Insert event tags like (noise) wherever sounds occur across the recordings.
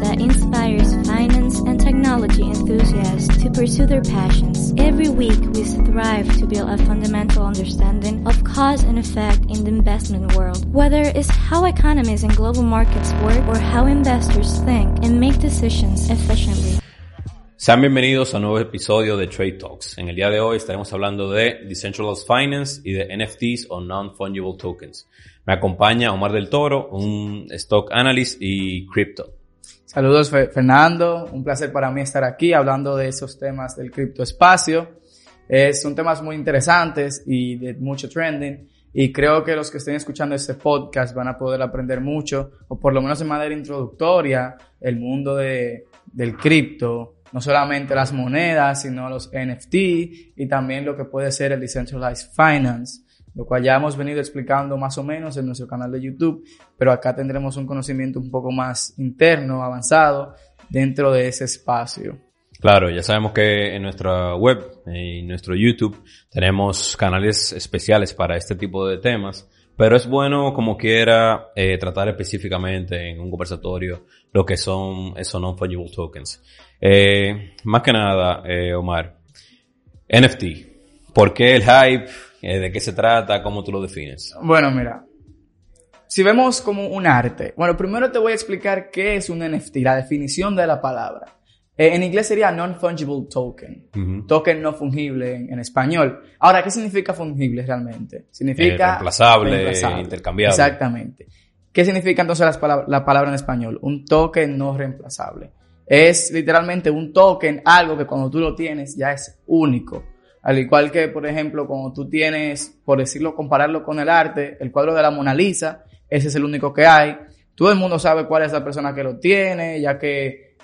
that inspires finance and technology enthusiasts to pursue their passions. Every week, we strive to build a fundamental understanding of cause and effect in the investment world, whether it's how economies and global markets work or how investors think and make decisions efficiently. Sean bienvenidos a un nuevo episodio de Trade Talks. En el día de hoy estaremos hablando de Decentralized Finance y de NFTs o Non-Fungible Tokens. Me acompaña Omar del Toro, un Stock Analyst y Crypto. Saludos Fernando, un placer para mí estar aquí hablando de esos temas del criptoespacio. Eh, son temas muy interesantes y de mucho trending y creo que los que estén escuchando este podcast van a poder aprender mucho o por lo menos de manera introductoria el mundo de, del cripto no solamente las monedas, sino los NFT y también lo que puede ser el Decentralized Finance, lo cual ya hemos venido explicando más o menos en nuestro canal de YouTube, pero acá tendremos un conocimiento un poco más interno, avanzado, dentro de ese espacio. Claro, ya sabemos que en nuestra web y nuestro YouTube tenemos canales especiales para este tipo de temas, pero es bueno como quiera eh, tratar específicamente en un conversatorio lo que son esos non-fungible tokens. Eh, más que nada, eh, Omar, NFT. ¿Por qué el hype? Eh, ¿De qué se trata? ¿Cómo tú lo defines? Bueno, mira. Si vemos como un arte, bueno, primero te voy a explicar qué es un NFT, la definición de la palabra. Eh, en inglés sería non-fungible token, token no fungible en, español. Ahora, ¿qué significa fungible realmente? Significa... reemplazable, intercambiable. Exactamente. ¿Qué significa entonces la palabra en español? Un token no reemplazable. Es literalmente un token, algo que cuando tú lo tienes ya es único. Al igual que, por ejemplo, cuando tú tienes, por decirlo, compararlo con el arte, el cuadro de la Mona Lisa, ese es el único que hay. Todo el mundo sabe cuál es la persona que lo tiene, ya que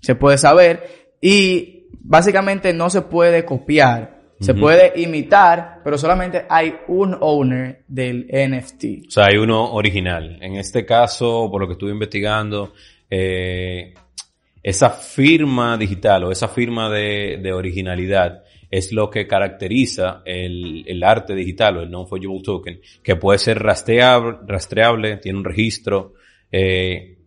se puede saber. Y básicamente no se puede copiar. Se puede imitar, pero solamente hay un owner del NFT. O sea, hay uno original. En este caso, por lo que estuve investigando, eh, esa firma digital o esa firma de, originalidad es lo que caracteriza el, arte digital o el non-fungible token, que puede ser rastreable, rastreable tiene un registro. Eh,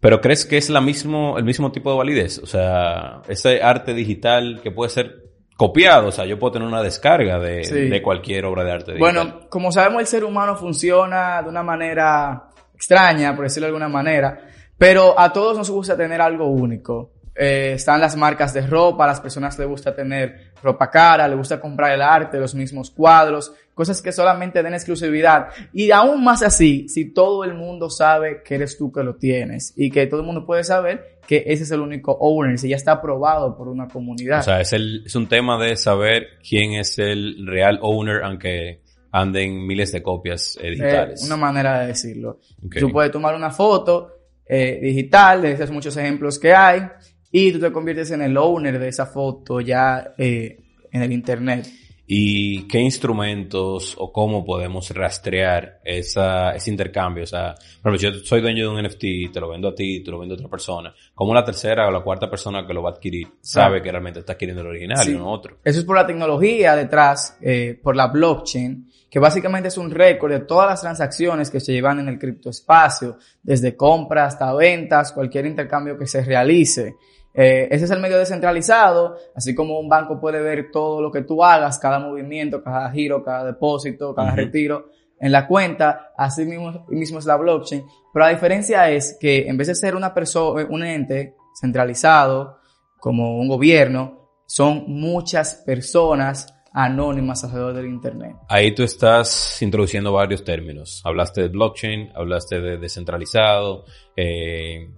pero ¿crees que es la mismo, el mismo tipo de validez? O sea, ese arte digital que puede ser copiado, o sea, yo puedo tener una descarga de, cualquier obra de arte digital. Bueno, como sabemos, el ser humano funciona de una manera extraña, por decirlo de alguna manera. Pero a todos nos gusta tener algo único. Eh, están las marcas de ropa, a las personas les gusta tener ropa cara, les gusta comprar el arte, los mismos cuadros, cosas que solamente den exclusividad. Y aún más así, si todo el mundo sabe que eres tú que lo tienes y que todo el mundo puede saber que ese es el único owner, si ya está aprobado por una comunidad. O sea, es, el, es un tema de saber quién es el real owner, aunque anden miles de copias eh, digitales. una manera de decirlo. Tú puedes tomar una foto eh, digital, de esos muchos ejemplos que hay, y tú te conviertes en el owner de esa foto ya eh, en el Internet. ¿Y qué instrumentos o cómo podemos rastrear esa, ese intercambio? O sea, por ejemplo, yo soy dueño de un NFT, te lo vendo a ti, te lo vendo a otra persona. ¿Cómo la tercera o la cuarta persona que lo va a adquirir sabe que realmente está adquiriendo el original y no otro? Eso es por la tecnología detrás, eh, por la blockchain que básicamente es un récord de todas las transacciones que se llevan en el criptoespacio, desde compras hasta ventas, cualquier intercambio que se realice. Eh, ese es el medio descentralizado, así como un banco puede ver todo lo que tú hagas, cada movimiento, cada giro, cada depósito, cada retiro en la cuenta, así mismo, mismo es la blockchain, pero la diferencia es que en vez de ser una persona, un ente centralizado, como un gobierno, son muchas personas anónimas alrededor del Internet. Ahí tú estás introduciendo varios términos. Hablaste de blockchain, hablaste de descentralizado. Eh,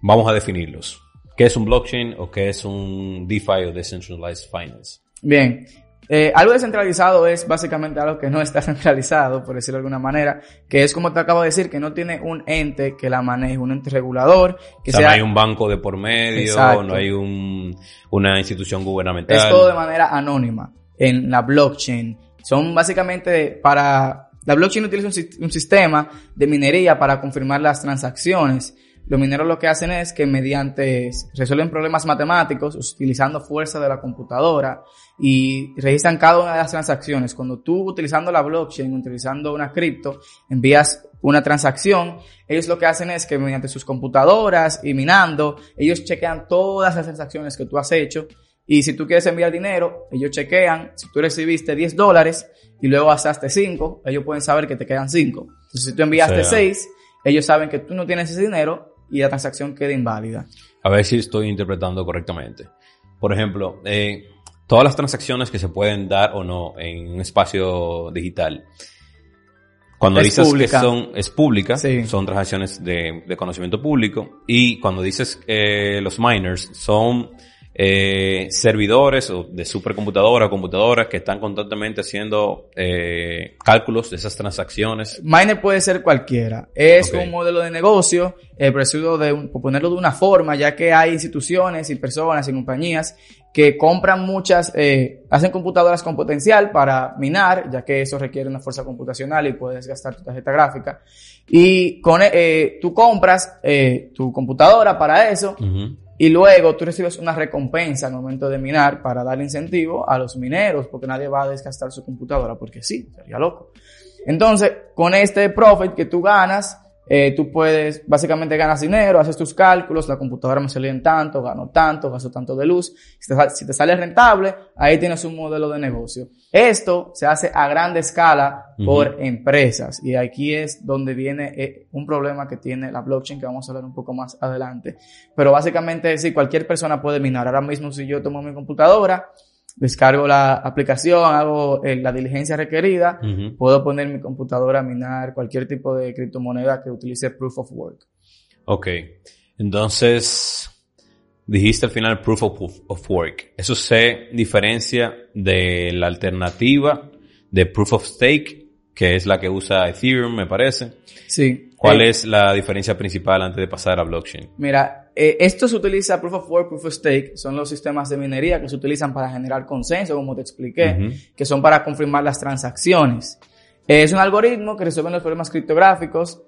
vamos a definirlos. ¿Qué es un blockchain o qué es un DeFi o Decentralized Finance? Bien, eh, algo descentralizado es básicamente algo que no está (laughs) centralizado, por decirlo de alguna manera, que es como te acabo de decir, que no tiene un ente que la maneje, un ente regulador. Que o sea, no hay un banco de por medio, no hay un, una institución gubernamental. Es todo de manera anónima en la blockchain. Son básicamente para... La blockchain utiliza un, un sistema de minería para confirmar las transacciones. Los mineros lo que hacen es que mediante resuelven problemas matemáticos utilizando fuerza de la computadora y registran cada una de las transacciones. Cuando tú utilizando la blockchain, utilizando una cripto, envías una transacción, ellos lo que hacen es que mediante sus computadoras y minando, ellos chequean todas las transacciones que tú has hecho y si tú quieres enviar dinero, ellos chequean, si tú recibiste 10 dólares y luego gastaste 5, ellos pueden saber que te quedan 5. Entonces, si tú enviaste 6, ellos saben que tú no tienes ese dinero y la transacción queda inválida. A ver si estoy interpretando correctamente. Por ejemplo, eh, todas las transacciones que se pueden dar o no en un espacio digital, cuando dices que son, es pública, son transacciones de, conocimiento público, y cuando dices eh, los miners son eh, servidores o de supercomputadoras o computadoras que están constantemente haciendo eh, cálculos de esas transacciones. Miner puede ser cualquiera. Es un modelo de negocio, eh, pero de ponerlo de una forma, ya que hay instituciones y personas y compañías que compran muchas, eh, hacen computadoras con potencial para minar, ya que eso requiere una fuerza computacional y puedes gastar tu tarjeta gráfica. Y con, eh, tú compras eh, tu computadora para eso. Y luego tú recibes una recompensa al momento de minar para dar incentivo a los mineros, porque nadie va a desgastar su computadora, porque sí, sería loco. Entonces, con este profit que tú ganas, eh, tú puedes, básicamente ganas dinero, haces tus cálculos, la computadora me salió en tanto, gano tanto, gasto tanto de luz. Si te, si te, sale rentable, ahí tienes un modelo de negocio. Esto se hace a grande escala por empresas y aquí es donde viene eh, un problema que tiene la blockchain que vamos a hablar un poco más adelante. Pero básicamente, sí, cualquier persona puede minar. Ahora mismo si yo tomo mi computadora, descargo la aplicación, hago eh, la diligencia requerida, puedo poner mi computadora a minar cualquier tipo de criptomoneda que utilice Proof of Work. Ok, entonces dijiste al final Proof of, of Work. Eso se diferencia de la alternativa de Proof of Stake, que es la que usa Ethereum, me parece. Sí. ¿Cuál eh, es la diferencia principal antes de pasar a blockchain? Mira, eh, esto se utiliza Proof of Work, Proof of Stake, son los sistemas de minería que se utilizan para generar consenso, como te expliqué, que son para confirmar las transacciones. Eh, es un algoritmo que resuelve los problemas criptográficos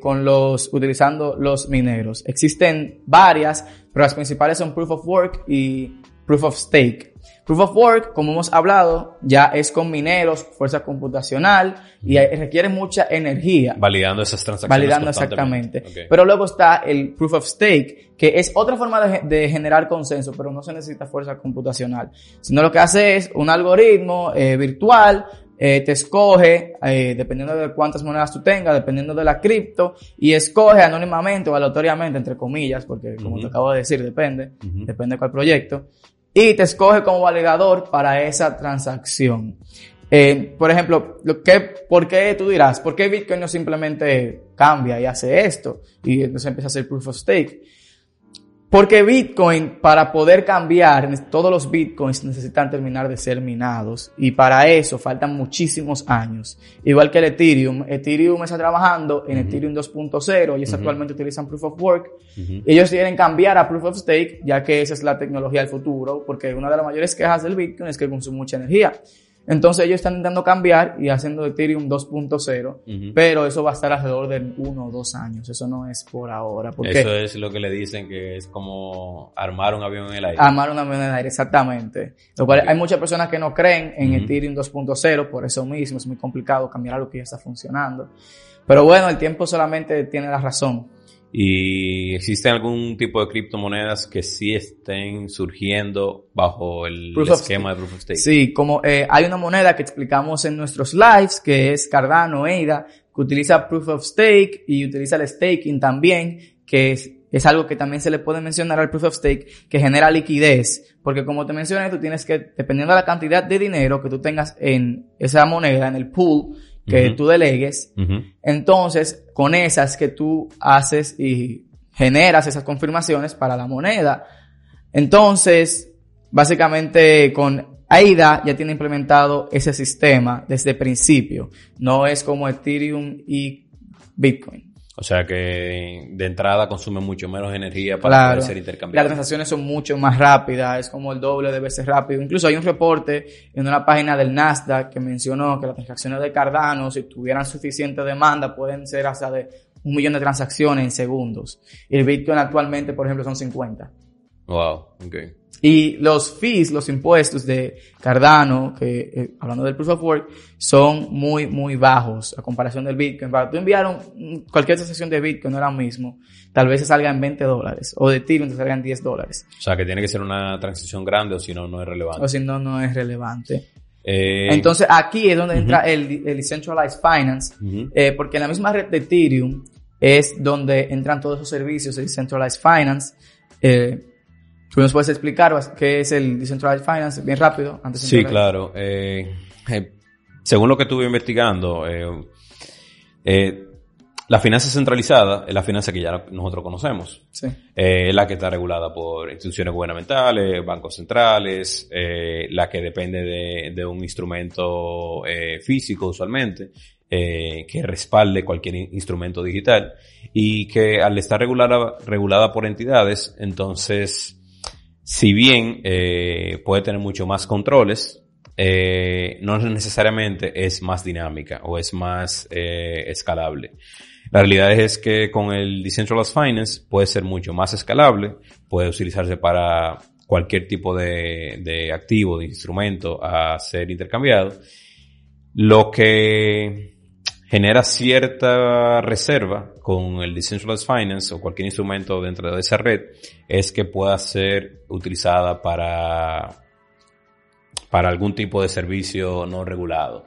con los, utilizando los mineros. Existen varias, pero las principales son Proof of Work y Proof of Stake. Proof of Work, como hemos hablado, ya es con mineros, fuerza computacional y requiere mucha energía. Validando esas transacciones. Validando exactamente. Pero luego está el Proof of Stake, que es otra forma de, generar consenso, pero no se necesita fuerza computacional. Sino lo que hace es un algoritmo eh, virtual eh, te escoge, eh, dependiendo de cuántas monedas tú tengas, dependiendo de la cripto, y escoge anónimamente o aleatoriamente, entre comillas, porque como te acabo de decir, depende, depende de cuál proyecto, y te escoge como validador para esa transacción. Eh, por ejemplo, lo que, ¿por qué tú dirás? ¿Por qué Bitcoin no simplemente cambia y hace esto? Y entonces empieza a hacer proof of stake. Porque Bitcoin, para poder cambiar, todos los Bitcoins necesitan terminar de ser minados. Y para eso faltan muchísimos años. Igual que el Ethereum. Ethereum está trabajando en Ethereum 2.0. Ellos actualmente utilizan Proof of Work. Ellos quieren cambiar a Proof of Stake, ya que esa es la tecnología del futuro. Porque una de las mayores quejas del Bitcoin es que consume mucha energía. Entonces ellos están intentando cambiar y haciendo Ethereum 2.0, pero eso va a estar alrededor de uno o dos años. Eso no es por ahora. Porque eso es lo que le dicen que es como armar un avión en el aire. Armar un avión en el aire, exactamente. Lo cual hay muchas personas que no creen en Ethereum 2.0, por eso mismo es muy complicado cambiar algo que ya está funcionando. Pero bueno, el tiempo solamente tiene la razón. ¿Y existe algún tipo de criptomonedas que sí estén surgiendo bajo el esquema de Proof of Stake? Sí, como eh, hay una moneda que explicamos en nuestros lives, que es Cardano EIDA, que utiliza Proof of Stake y utiliza el staking también, que es, es algo que también se le puede mencionar al Proof of Stake, que genera liquidez. Porque como te mencioné, tú tienes que, dependiendo de la cantidad de dinero que tú tengas en esa moneda, en el pool, que tú delegues. Entonces, con esas que tú haces y generas esas confirmaciones para la moneda. Entonces, básicamente con AIDA ya tiene implementado ese sistema desde el principio. No es como Ethereum y Bitcoin. O sea que de entrada consume mucho menos energía para poder ser intercambiado. Las transacciones son mucho más rápidas, es como el doble de veces rápido. Incluso hay un reporte en una página del Nasdaq que mencionó que las transacciones de Cardano, si tuvieran suficiente demanda, pueden ser hasta de un millón de transacciones en segundos. Y el Bitcoin actualmente, por ejemplo, son 50. Wow, ok. Y los fees, los impuestos de Cardano, que eh, hablando del Proof of Work, son muy, muy bajos a comparación del Bitcoin. Para tú enviar un- cualquier transacción de Bitcoin ahora mismo, tal vez se salga en 20 dólares, o de Ethereum te salga en 10 dólares. O sea, que tiene que ser una transición grande o si no, no es relevante. O si no, no es relevante. Eh, Entonces aquí es donde entra el, el Decentralized Finance, eh, porque en la misma red de Ethereum es donde entran todos esos servicios de Decentralized Finance. Eh, ¿Tú nos puedes explicar qué es el Decentralized Finance bien rápido? Antes de Sí, entrar? claro. Eh, eh, según lo que estuve investigando, eh, la finanza centralizada es la finanza que ya nosotros conocemos. Sí. Es la que está regulada por instituciones gubernamentales, bancos centrales, la que depende de, de un instrumento físico usualmente, que respalde cualquier in- instrumento digital y que al estar regulada, regulada por entidades, entonces, si bien eh, puede tener mucho más controles, eh, no necesariamente es más dinámica o es más eh, escalable. La realidad es que con el Decentralized Finance puede ser mucho más escalable, puede utilizarse para cualquier tipo de, de activo, de instrumento a ser intercambiado, lo que genera cierta reserva con el Decentralized Finance o cualquier instrumento dentro de esa red es que pueda ser utilizada para, para algún tipo de servicio no regulado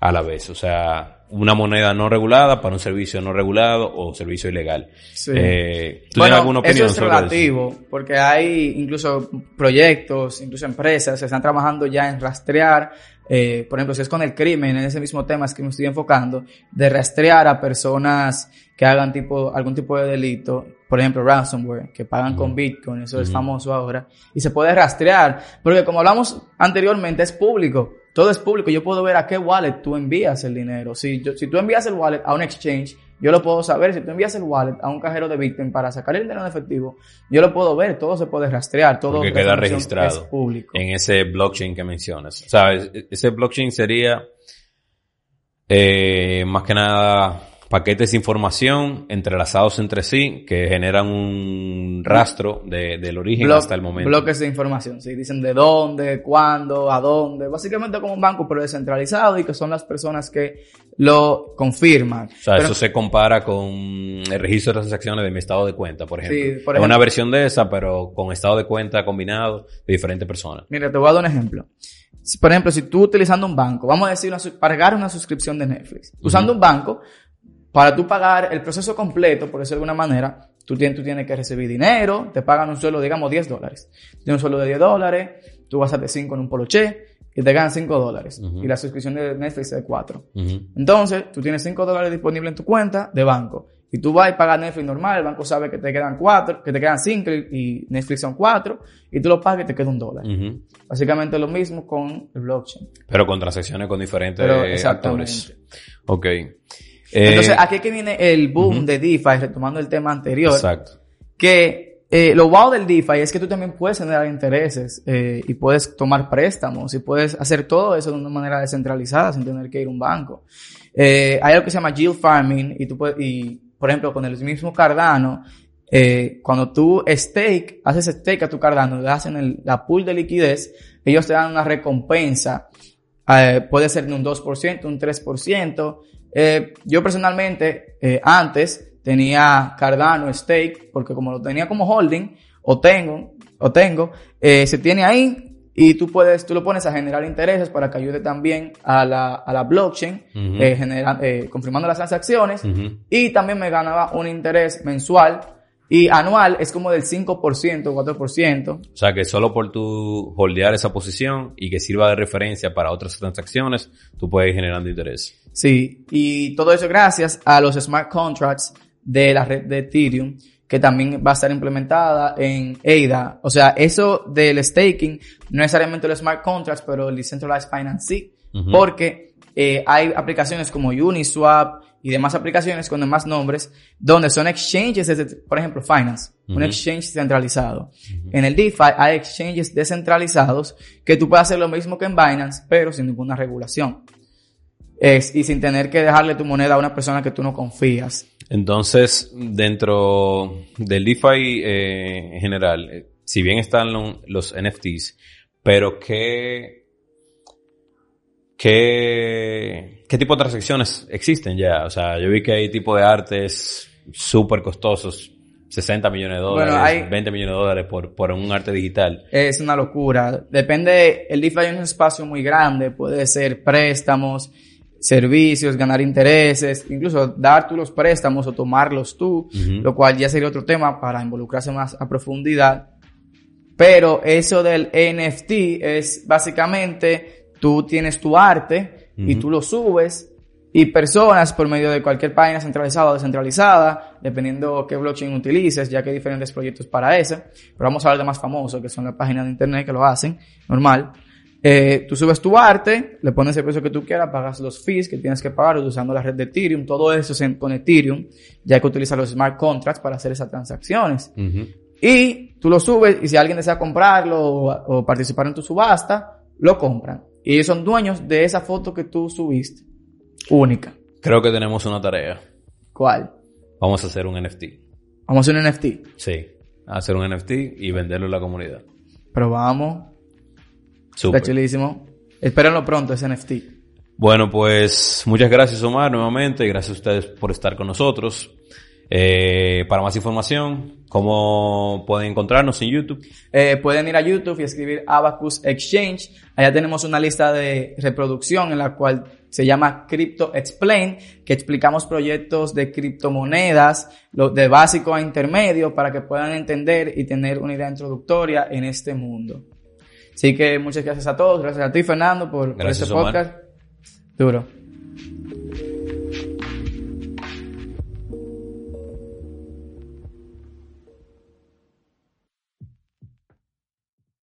a la vez. O sea, una moneda no regulada para un servicio no regulado o servicio ilegal. Sí. Eh, ¿Tú Bueno, tienes alguna opinión eso es sobre eso? relativo, porque hay incluso proyectos, incluso empresas que están trabajando ya en rastrear, eh, por ejemplo, si es con el crimen, en ese mismo tema es que me estoy enfocando, de rastrear a personas que hagan tipo, algún tipo de delito, por ejemplo, ransomware, que pagan con. Bitcoin, eso es famoso ahora, y se puede rastrear, porque como hablamos anteriormente, es público, todo es público, yo puedo ver a qué wallet tú envías el dinero, si, yo, si tú envías el wallet a un exchange, yo lo puedo saber, si tú envías el wallet a un cajero de Bitcoin para sacar el dinero en efectivo, yo lo puedo ver, todo se puede rastrear, todo Porque queda registrado es público. en ese blockchain que mencionas. O sea, es- ese blockchain sería eh, más que nada paquetes de información entrelazados entre sí que generan un rastro de- del origen hasta el momento. Bloques de información, sí, dicen de dónde, cuándo, a dónde, básicamente como un banco pero descentralizado y que son las personas que lo confirman. O sea, Pero- eso se compara con el registro de transacciones de mi estado de cuenta, por ejemplo. Sí, por es una ejemplo. versión de esa, pero con estado de cuenta combinado de diferentes personas. Mira, te voy a dar un ejemplo. Si, por ejemplo, si tú utilizando un banco, vamos a decir, una, pagar una suscripción de Netflix, usando un banco, para tú pagar el proceso completo, por decirlo de alguna manera, tú tienes, tú tienes que recibir dinero, te pagan un sueldo, digamos, 10 dólares. Tienes un sueldo de 10 dólares, tú gastaste 5 en un poloché y te ganan 5 dólares. Y la suscripción de Netflix es de 4. Ujú. Entonces, tú tienes 5 dólares disponibles en tu cuenta de banco. Y tú vas y pagas Netflix normal, el banco sabe que te quedan 4, que te quedan 5 y Netflix son 4, y tú lo pagas y te queda un dólar. Ujú. Básicamente lo mismo con el blockchain. Pero con transacciones con diferentes Pero actores. Ok. Entonces, Eh, aquí es que viene el boom ujú. de DeFi, retomando el tema anterior, Exacto. que eh, lo wow del DeFi es que tú también puedes generar intereses eh, y puedes tomar préstamos y puedes hacer todo eso de una manera descentralizada sin tener que ir a un banco. Eh, hay algo que se llama yield farming y tú puedes, y por ejemplo con el mismo Cardano, eh, cuando tú stake, haces stake a tu Cardano, le hacen el, la pool de liquidez, ellos te dan una recompensa, eh, puede ser de un 2%, un 3%. Eh, yo personalmente, eh, antes tenía Cardano Stake, porque como lo tenía como holding, o tengo, o tengo, eh, se tiene ahí y tú puedes, tú lo pones a generar intereses para que ayude también a la, a la blockchain, genera- eh, confirmando las transacciones. Y también me ganaba un interés mensual y anual es como del 5%, 4%. O sea que solo por tu holdear esa posición y que sirva de referencia para otras transacciones, tú puedes ir generando interés. Sí, y todo eso gracias a los smart contracts de la red de Ethereum, que también va a estar implementada en ADA. O sea, eso del staking, no necesariamente los smart contracts, pero el Decentralized Finance sí, Ujú. porque eh, hay aplicaciones como Uniswap y demás aplicaciones con demás nombres, donde son exchanges, desde, por ejemplo, Finance, un exchange centralizado. En el DeFi hay exchanges descentralizados que tú puedes hacer lo mismo que en Binance, pero sin ninguna regulación. Es, y sin tener que dejarle tu moneda a una persona que tú no confías. Entonces, dentro del DeFi eh, en general, eh, si bien están los NFTs, pero qué, qué, qué tipo de transacciones existen ya. O sea, yo vi que hay tipo de artes súper costosos, 60 millones de dólares, 20 millones de dólares por, por un arte digital. Es una locura. Depende, el DeFi es un espacio muy grande, puede ser préstamos, servicios, ganar intereses, incluso dar tú los préstamos o tomarlos tú, lo cual ya sería otro tema para involucrarse más a profundidad. Pero eso del NFT es básicamente tú tienes tu arte y tú lo subes y personas por medio de cualquier página centralizada o descentralizada, dependiendo qué blockchain utilices, ya que hay diferentes proyectos para eso, pero vamos a hablar de más famosos, que son las páginas de internet que lo hacen, normal. Eh, tú subes tu arte, le pones el precio que tú quieras, pagas los fees que tienes que pagar usando la red de Ethereum, todo eso se con Ethereum, ya que utilizar los smart contracts para hacer esas transacciones. Y tú lo subes y si alguien desea comprarlo o, o participar en tu subasta, lo compran. Y ellos son dueños de esa foto que tú subiste única. Creo que tenemos una tarea. ¿Cuál? Vamos a hacer un NFT. Vamos a hacer un NFT. Sí, a hacer un NFT y venderlo en la comunidad. Pero vamos. Súper. chulísimo. Espérenlo pronto ese NFT. Bueno, pues muchas gracias Omar nuevamente. Gracias a ustedes por estar con nosotros. Eh, para más información, ¿cómo pueden encontrarnos en YouTube? Eh, pueden ir a YouTube y escribir Abacus Exchange. Allá tenemos una lista de reproducción en la cual se llama Crypto Explain, que explicamos proyectos de criptomonedas, de básico a intermedio, para que puedan entender y tener una idea introductoria en este mundo. Así que muchas gracias a todos, gracias a ti Fernando por, este podcast. Duro.